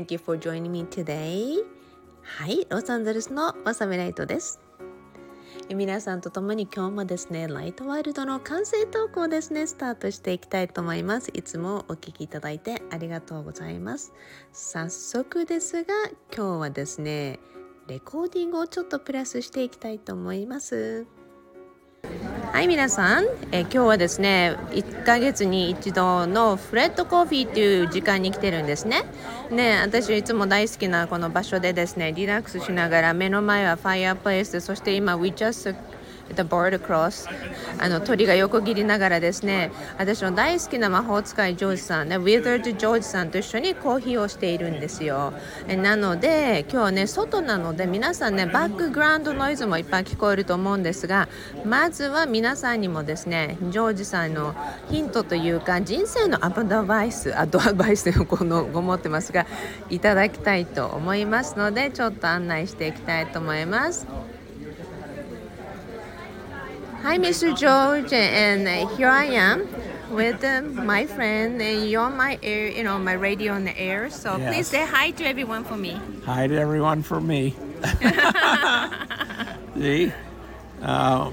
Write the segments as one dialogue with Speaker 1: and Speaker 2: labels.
Speaker 1: Thank you for joining me today. はい、ロサンゼルスのわさびライトです。皆さんと共に今日もですね、ライトワールドの完成投稿ですね、スタートしていきたいと思います。いつもお聴きいただいてありがとうございます。早速ですが、今日はですね、レコーディングをちょっとプラスしていきたいと思います。はい皆さん、え今日はですね1ヶ月に一度のフレットコーヒーという時間に来てるんですね。ね私いつも大好きなこの場所でですねリラックスしながら目の前はファイアープレイスそして今 We just The Board Cross あの鳥が横切りながらですね私の大好きな魔法使いジョージさんね Withered ジョージさんと一緒にコーヒーをしているんですよなので今日はね外なので皆さんねバックグラウンドノイズもいっぱい聞こえると思うんですがまずは皆さんにもですねジョージさんのヒントというか人生のアドバイスアドバイスをこのご持ってますがいただきたいと思いますのでちょっと案内していきたいと思います。Hi, Mr. George, and here I am with uh, my friend. And you're on my air, you know, my radio on the air. So yes. please say hi to everyone for me.
Speaker 2: Hi to everyone for me. See, uh,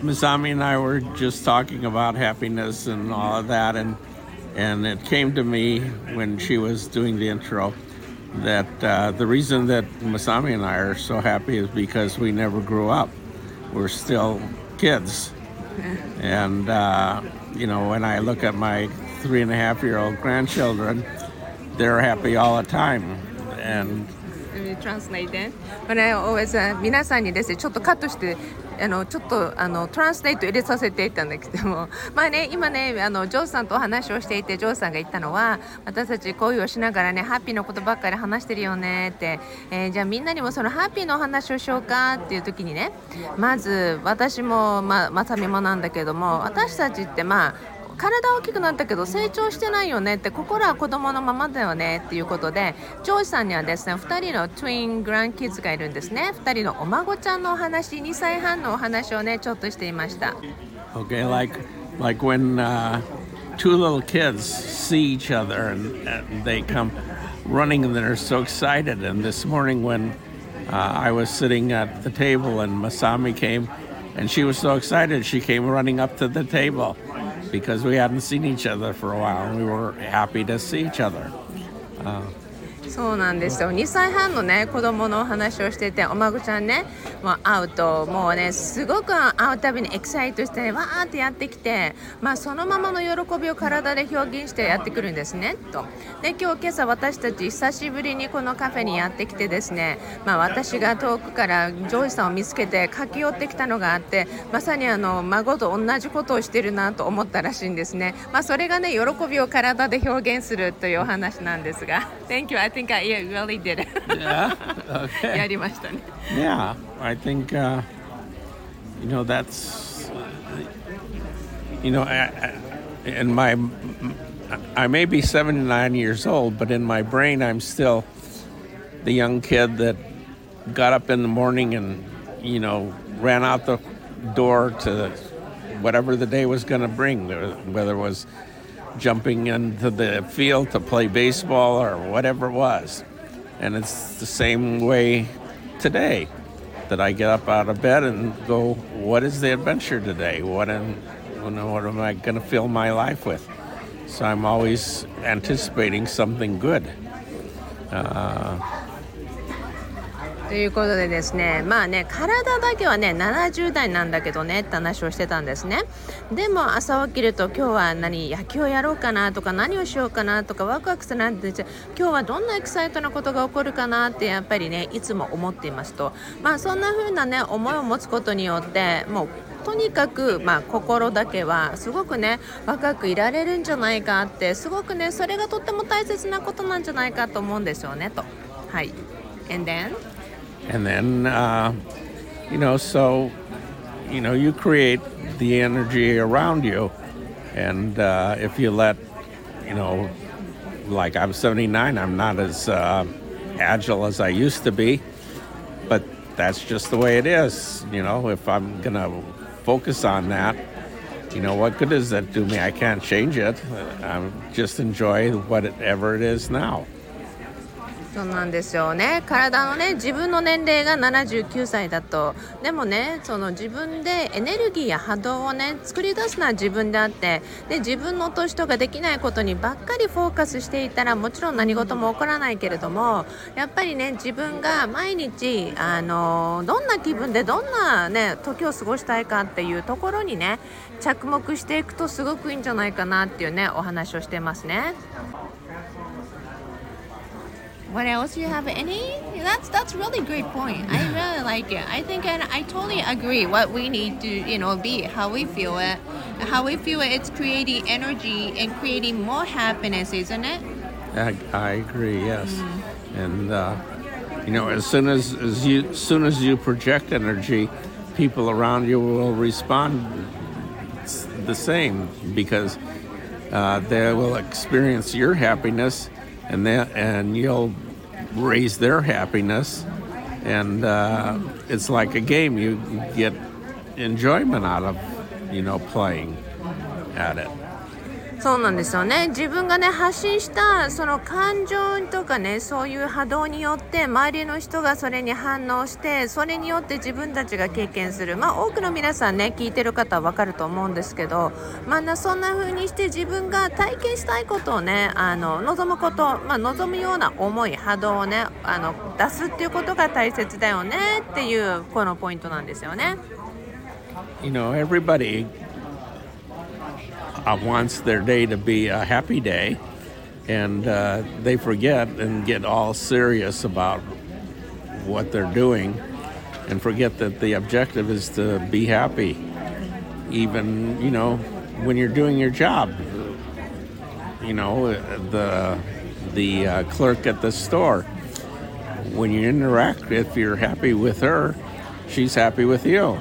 Speaker 2: Masami and I were just talking about happiness and all of that, and and it came to me when she was doing the intro that uh, the reason that Masami and I are so happy is because we never grew up. We're still kids. And, uh, you know, when I look at my three and a half year old grandchildren, they're happy all the time. And
Speaker 1: translate then. But I always、uh, 皆さんにですねちょっとカットして あのちょっとあのトランスレート入れさせていたんだけども。まあね 今ねあのジョーさんとお話をしていてジョーさんが言ったのは私たち恋をしながらねハッピーのことばっかり話してるよねって、えー、じゃあみんなにもそのハッピーのお話をしようかっていう時にねまず私もままさみもなんだけども私たちってまあ体大きくなったけど成長してないよねって心は子供のままだよねっていうことでジョージさんにはですね2人のトゥイングランキッズがいるんですね2人のお孫ちゃんのお話2歳半のお話をねちょっとしていました
Speaker 2: Okay, like, like when、uh, two little kids see each other and, and they come running and they're so excited and this morning when uh, I was sitting at the table and Masami came and she was so excited she came running up to the table because we hadn't seen each other for a while and we were happy to see each other. Uh,
Speaker 1: そうなんですよ2歳半のね子供のお話をしててお孫ちゃんねもう会うともうねすごく会うたびにエキサイトして、わーってやってきて、まあ、そのままの喜びを体で表現してやってくるんですねと。で今日今朝私たち久しぶりにこのカフェにやってきてですね、まあ、私が遠くからジョージさんを見つけて駆け寄ってきたのがあってまさにあの孫と同じことをしてるなと思ったらしいんですね、まあ、それがね喜びを体で表現するというお話なんですが Thank you. I think I really did. やりましたね。
Speaker 2: Yeah, I think uh, you know that's you know I, I, in my I may be 79 years old, but in my brain I'm still the young kid that got up in the morning and you know ran out the door to whatever the day was going to bring, whether it was jumping into the field to play baseball or whatever it was. And it's the same way today that I get up out of bed and go, what is the adventure today? What, am, what am I going to fill my life with? So I'm always anticipating something good. Uh,
Speaker 1: ということでですねまあね体だけはね70代なんだけどねって話をしてたんですねでも朝起きると今日は何野球をやろうかなとか何をしようかなとかワクワクするなんて今日はどんなエキサイトなことが起こるかなってやっぱりねいつも思っていますとまあそんな風なね思いを持つことによってもうとにかく、まあ、心だけはすごくね若くいられるんじゃないかってすごくねそれがとっても大切なことなんじゃないかと思うんですよねと。はい。And then?
Speaker 2: And then uh, you know so you know you create the energy around you. And uh, if you let you know like i'm 79 i'm not as uh, agile as i used to be. But that's just the way it is you know if i'm gonna focus on that you know what good does that do me? I can't change it. I just enjoy whatever it is now
Speaker 1: そうなんですよね体のね自分の年齢が79歳だとでもねその自分でエネルギーや波動をね作り出すのは自分であってで自分の年とかできないことにばっかりフォーカスしていたらもちろん何事も起こらないけれどもやっぱりね自分が毎日あのどんな気分でどんなね時を過ごしたいかっていうところにね着目していくとすごくいいんじゃないかなっていうねお話をしてますね。What else? You have any? That's that's really great point. I really like it. I think and I totally agree. What we need to you know be how we feel it, how we feel it. It's creating energy and creating more happiness, isn't it?
Speaker 2: I, I agree. Yes, and uh, you know, as soon as, as you as soon as you project energy, people around you will respond the same because uh, they will experience your happiness, and that and you'll raise their happiness, and uh, it's like a game. You get enjoyment out of, you know, playing at it.
Speaker 1: そうなんですよね自分がね発信したその感情とかねそういう波動によって周りの人がそれに反応してそれによって自分たちが経験するまあ多くの皆さんね聞いてる方は分かると思うんですけどまあそんな風にして自分が体験したいことをねあの望むことまあ望むような思い波動をねあの出すっていうことが大切だよねっていうこのポイントなんですよね。
Speaker 2: You know, everybody uh, wants their day to be a happy day, and uh, they forget and get all serious about what they're doing and forget that the objective is to be happy, even, you know, when you're doing your job. You know, the, the uh, clerk at the store, when you interact, if you're happy with her, she's happy with you.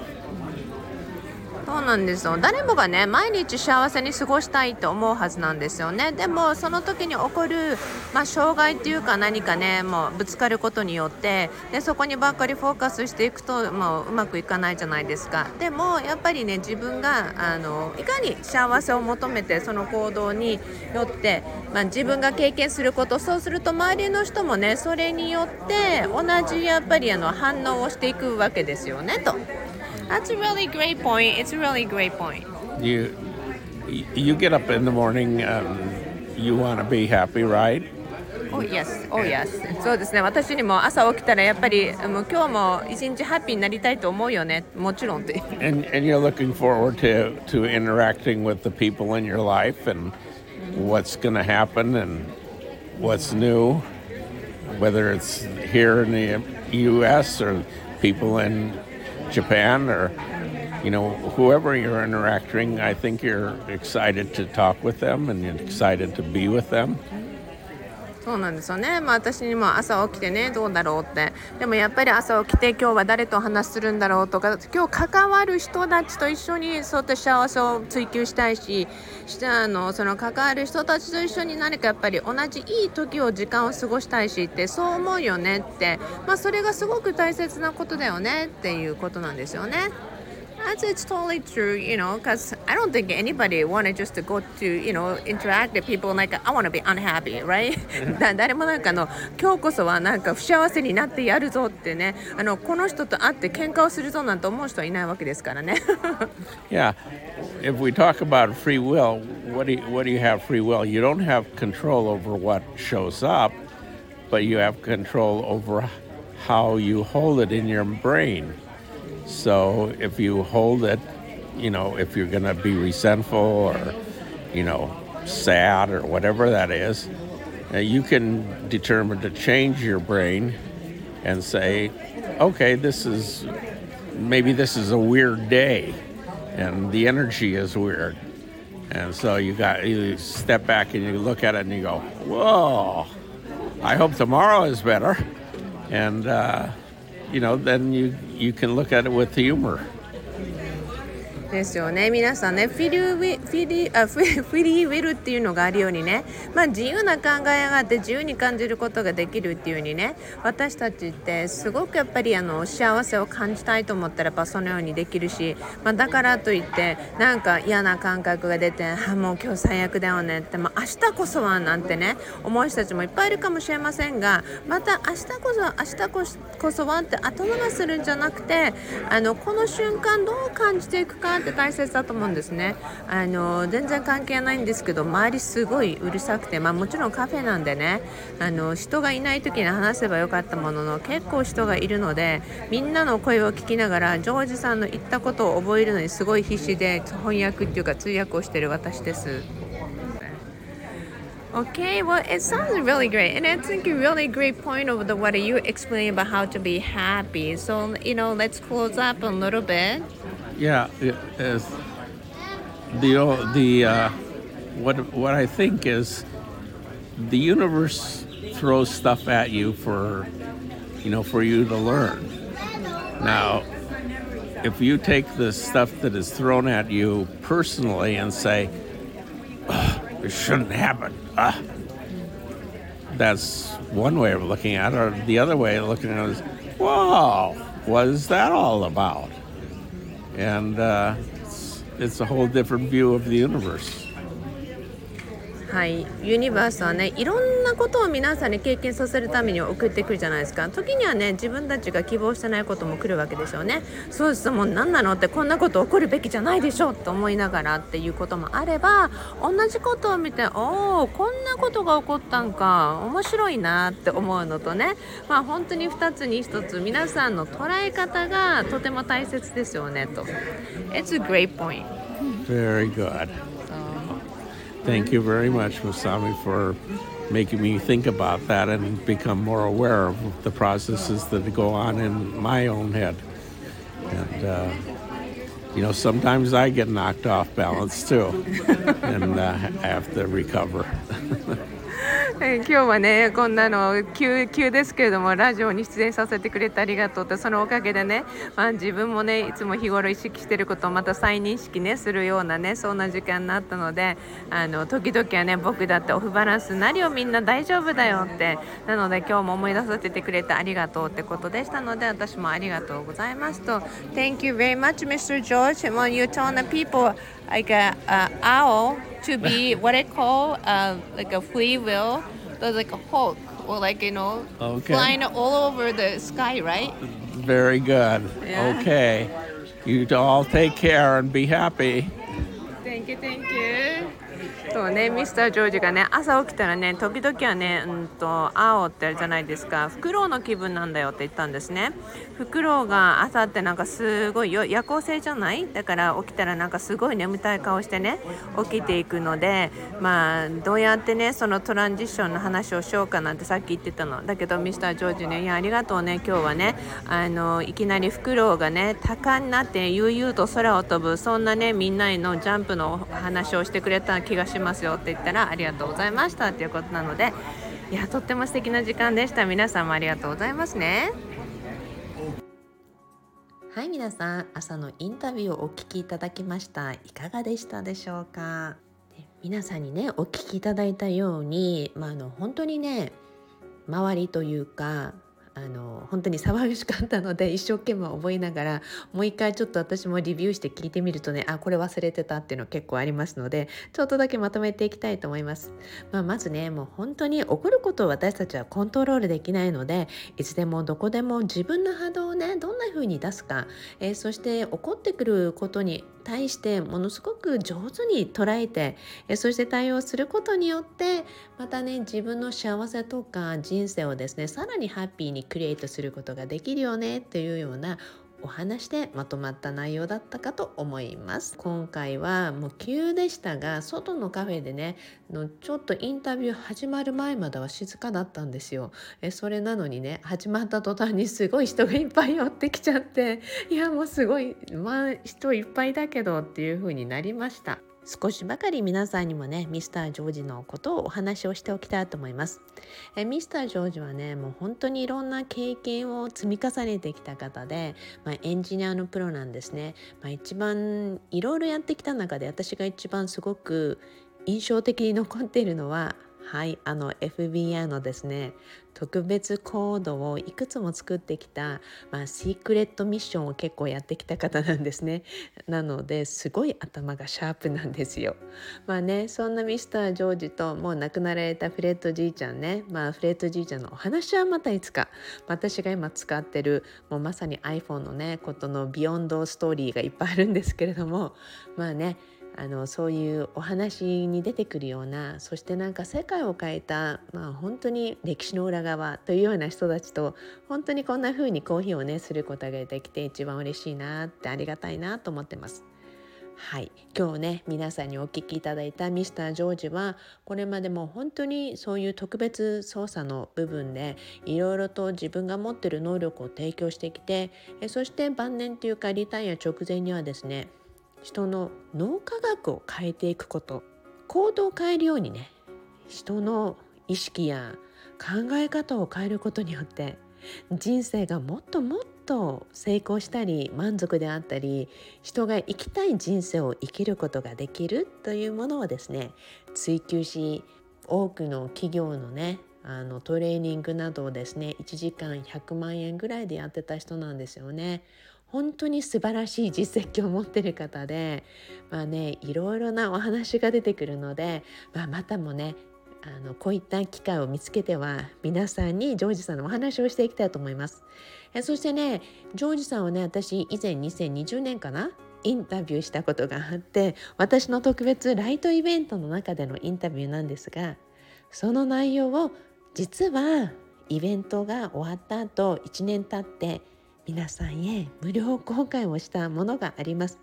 Speaker 1: なんですよ。誰もがね毎日幸せに過ごしたいと思うはずなんですよね。でもその時に起こる、まあ、障害っていうか何かねもうぶつかることによってでそこにばっかりフォーカスしていくともううまくいかないじゃないですか。でもやっぱりね自分があのいかに幸せを求めてその行動によって、まあ、自分が経験することそうすると周りの人もねそれによって同じやっぱりあの反応をしていくわけですよねと。That's a really great point. It's a really great point.
Speaker 2: you you get up in the morning um, you want to be happy right
Speaker 1: Oh yes, oh yes. そうですね。私にも朝起きたらやっぱりもう今日も一日ハッピーになりたいと思うよね。もちろんって。
Speaker 2: and and you're looking forward to to interacting with the people in your life and what's going to happen and what's new whether it's here in the US or people in Japan or you know whoever you're interacting I think you're excited to talk with them and you're excited to be with them
Speaker 1: そうなんですよね。まあ私にも朝起きてねどうだろう？って。でもやっぱり朝起きて今日は誰と話するんだろう？とか、今日関わる人たちと一緒にそういった幸せを追求したいし、してあのその関わる人たちと一緒に何かやっぱり同じいい時を時間を過ごしたいしってそう思うよねって。まあそれがすごく大切なことだよねっていうことなんですよね。That's it's totally true, you know, because I don't think anybody wanted just to go to, you know, interact with people like I want to be unhappy, right? だ誰もなんかあの今日こそはなんか不幸せになってやるぞってね、あのこの人と会って喧嘩をするぞなんて思う人はいないわけですからね。
Speaker 2: Yeah, if we talk about free will, what do you, what do you have free will? You don't have control over what shows up, but you have control over how you hold it in your brain. So if you hold it, you know, if you're going to be resentful or, you know, sad or whatever that is, uh, you can determine to change your brain and say, okay, this is maybe this is a weird day and the energy is weird. And so you got you step back and you look at it and you go, "Whoa! I hope tomorrow is better." And uh, you know, then you you can look at it with humor.
Speaker 1: ですよね。皆さんねフィリーウィフィリあフィフィリーウィルっていうのがあるようにね、まあ、自由な考えがあって自由に感じることができるっていうにね。私たちってすごくやっぱりあの幸せを感じたいと思ったらやっぱそのようにできるし、まあ、だからといってなんか嫌な感覚が出てあもう今日最悪だよねって、まあ、明日こそはなんてね思う人たちもいっぱいいるかもしれませんがまた明日こそ明日こそこそはって後回しするんじゃなくてあのこの瞬間どう感じていくかって大切だと思うんですねあの全然関係ないんですけど周りすごいうるさくて、まあ、もちろんカフェなんでねあの人がいない時に話せばよかったものの結構人がいるのでみんなの声を聞きながらジョージさんの言ったことを覚えるのにすごい必死で翻訳っていうか通訳をしてる私です。Okay, well, it sounds really great, and I think a really great point of the what you explain about how to be happy. So, you know, let's close up a little bit.
Speaker 2: Yeah, is the the uh, what what I think is the universe throws stuff at you for you know for you to learn. Now, if you take the stuff that is thrown at you personally and say, "It shouldn't happen," ah, that's one way of looking at it. Or the other way of looking at it is, whoa, what is that all about?" And uh, it's, it's a whole different view of the universe.
Speaker 1: はい。ユニバースはねいろんなことを皆さんに経験させるために送ってくるじゃないですか。時にはね自分たちが希望してないことも来るわけでしょうね。そうですもう何なのってこんなこと起こるべきじゃないでしょうと思いながらっていうこともあれば同じことを見ておおこんなことが起こったんか面白いなって思うのとね。まあ本当に2つに1つ皆さんの捉え方がとても大切ですよねと。It's a great point.
Speaker 2: Very good. Thank you very much, Masami, for making me think about that and become more aware of the processes that go on in my own head. And, uh, you know, sometimes I get knocked off balance too, and uh, have to recover.
Speaker 1: え今日はねこんなの急急ですけれどもラジオに出演させてくれてありがとうってそのおかげでね、まあ、自分もねいつも日頃意識してることをまた再認識ねするようなねそんな時間になったのであの時々はね僕だってオフバランスなりよみんな大丈夫だよってなので今日も思い出させてくれてありがとうってことでしたので私もありがとうございますと Thank you very much Mr. George when you tell the people like a, a owl to be what I call uh, like a free will there's like a hawk or like you know
Speaker 2: Okay.
Speaker 1: flying all over the sky right
Speaker 2: Very good.
Speaker 1: Yeah.
Speaker 2: Okay. You all take care and be happy.
Speaker 1: Thank you, thank you. そうね、ミスタージョージがね朝起きたらね時々はねうんと青ってあるじゃないですか。フクロウの気分なんだよって言ったんですね。フクロウが朝ってなんかすごい夜行性じゃない？だから起きたらなんかすごい眠たい顔してね起きていくのでまあどうやってねそのトランジションの話をしようかなんてさっき言ってたの。だけどミスタージョージねいやありがとうね今日はねあのいきなりフクロウがね鷹になって悠々と空を飛ぶそんなねみんなへのジャンプの話をしてくれた気気がしますよって言ったらありがとうございましたっていうことなのでいやとっても素敵な時間でした。皆さんもありがとうございますね。はい皆さん朝のインタビューをお聞きいただきました。いかがでしたでしょうか？皆さんにねお聞きいただいたように、まあ、あの本当にね周りというかあの本当に騒がしかったので一生懸命覚えながらもう一回ちょっと私もリビューして聞いてみるとねあこれ忘れてたっていうの結構ありますのでちょっとだけまとめていきたいと思います、まあ、まずねもう本当に起こることを私たちはコントロールできないのでいつでもどこでも自分の波動をねどんな風に出すか、えーそして起こってくることに対してものすごく上手に捉えてえそして対応することによってまたね自分の幸せとか人生をですねさらにハッピーにクリエイトすることができるよねっていうようなお話でまとまった内容だったかと思います。今回はもう急でしたが外のカフェでねのちょっとインタビュー始まる前までは静かだったんですよ。えそれなのにね始まった途端にすごい人がいっぱい寄ってきちゃっていやもうすごいまあ人いっぱいだけどっていう風になりました。少しばかり皆さんにもねミスタージョージのことをお話をしておきたいと思います。えミスタージョージはねもう本当にいろんな経験を積み重ねてきた方で、まあ、エンジニアのプロなんですね、まあ、一番いろいろやってきた中で私が一番すごく印象的に残っているのははいあの FBI のですね。特別コードをいくつも作ってきた、まあ、シークレットミッションを結構やってきた方なんですね。なのですごい頭がシャープなんですよ。まあねそんなミスタージョージともう亡くなられたフレッドじいちゃんね。まあフレッドじいちゃんのお話はまたいつか。私が今使ってるもうまさに iPhone のねことの behind story がいっぱいあるんですけれども。まあねあのそういうお話に出てくるようなそしてなんか世界を変えた、まあ、本当に歴史の裏側というような人たちと本当にこんな風にコーヒーをねすることができて一番嬉しいなってありがたいなと思ってます。はい今日ね皆さんにお聞きいただいたミスタージョージはこれまでも本当にそういう特別操作の部分でいろいろと自分が持ってる能力を提供してきてそして晩年というかリタイア直前にはですね人の脳科学を変えていくこと行動を変えるようにね人の意識や考え方を変えることによって人生がもっともっと成功したり満足であったり人が生きたい人生を生きることができるというものをですね追求し多くの企業のねあのトレーニングなどをですね1時間100万円ぐらいでやってた人なんですよね。本当に素晴らしい実績を持ってる方でまあねいろいろなお話が出てくるので、まあ、またもねあのこういった機会を見つけては皆さんにジョージさんのお話をしていきたいと思います。えそしてねジョージさんはね私以前2020年かなインタビューしたことがあって私の特別ライトイベントの中でのインタビューなんですがその内容を実はイベントが終わった後1年経って皆さんへ無料公開をしたものがあります。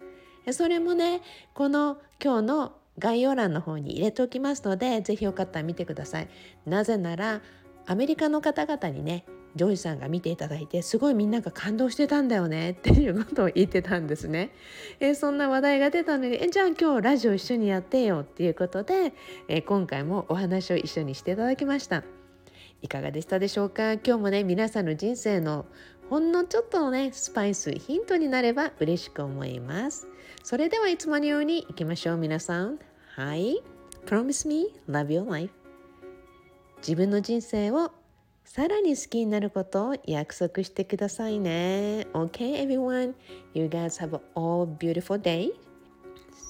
Speaker 1: それもねこの今日の概要欄の方に入れておきますので是非よかったら見てください。なぜならアメリカの方々にねジョージさんが見ていただいてすごいみんなが感動してたんだよねっていうことを言ってたんですね。えそんな話題が出たのにえじゃあ今日ラジオ一緒にやってよっていうことでえ今回もお話を一緒にしていただきました。いかがでしたでしょうか？今日もね皆さんの人生のほんのちょっとのねスパイスヒントになれば嬉しく思いますそれではいつものようにいきましょう皆さんはい Promise me love your life 自分の人生をさらに好きになることを約束してくださいね OK everyone you guys have a all beautiful day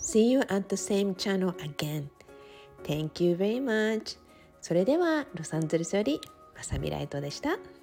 Speaker 1: See you at the same channel again Thank you very much それではロサンゼルスよりまさみライトでした。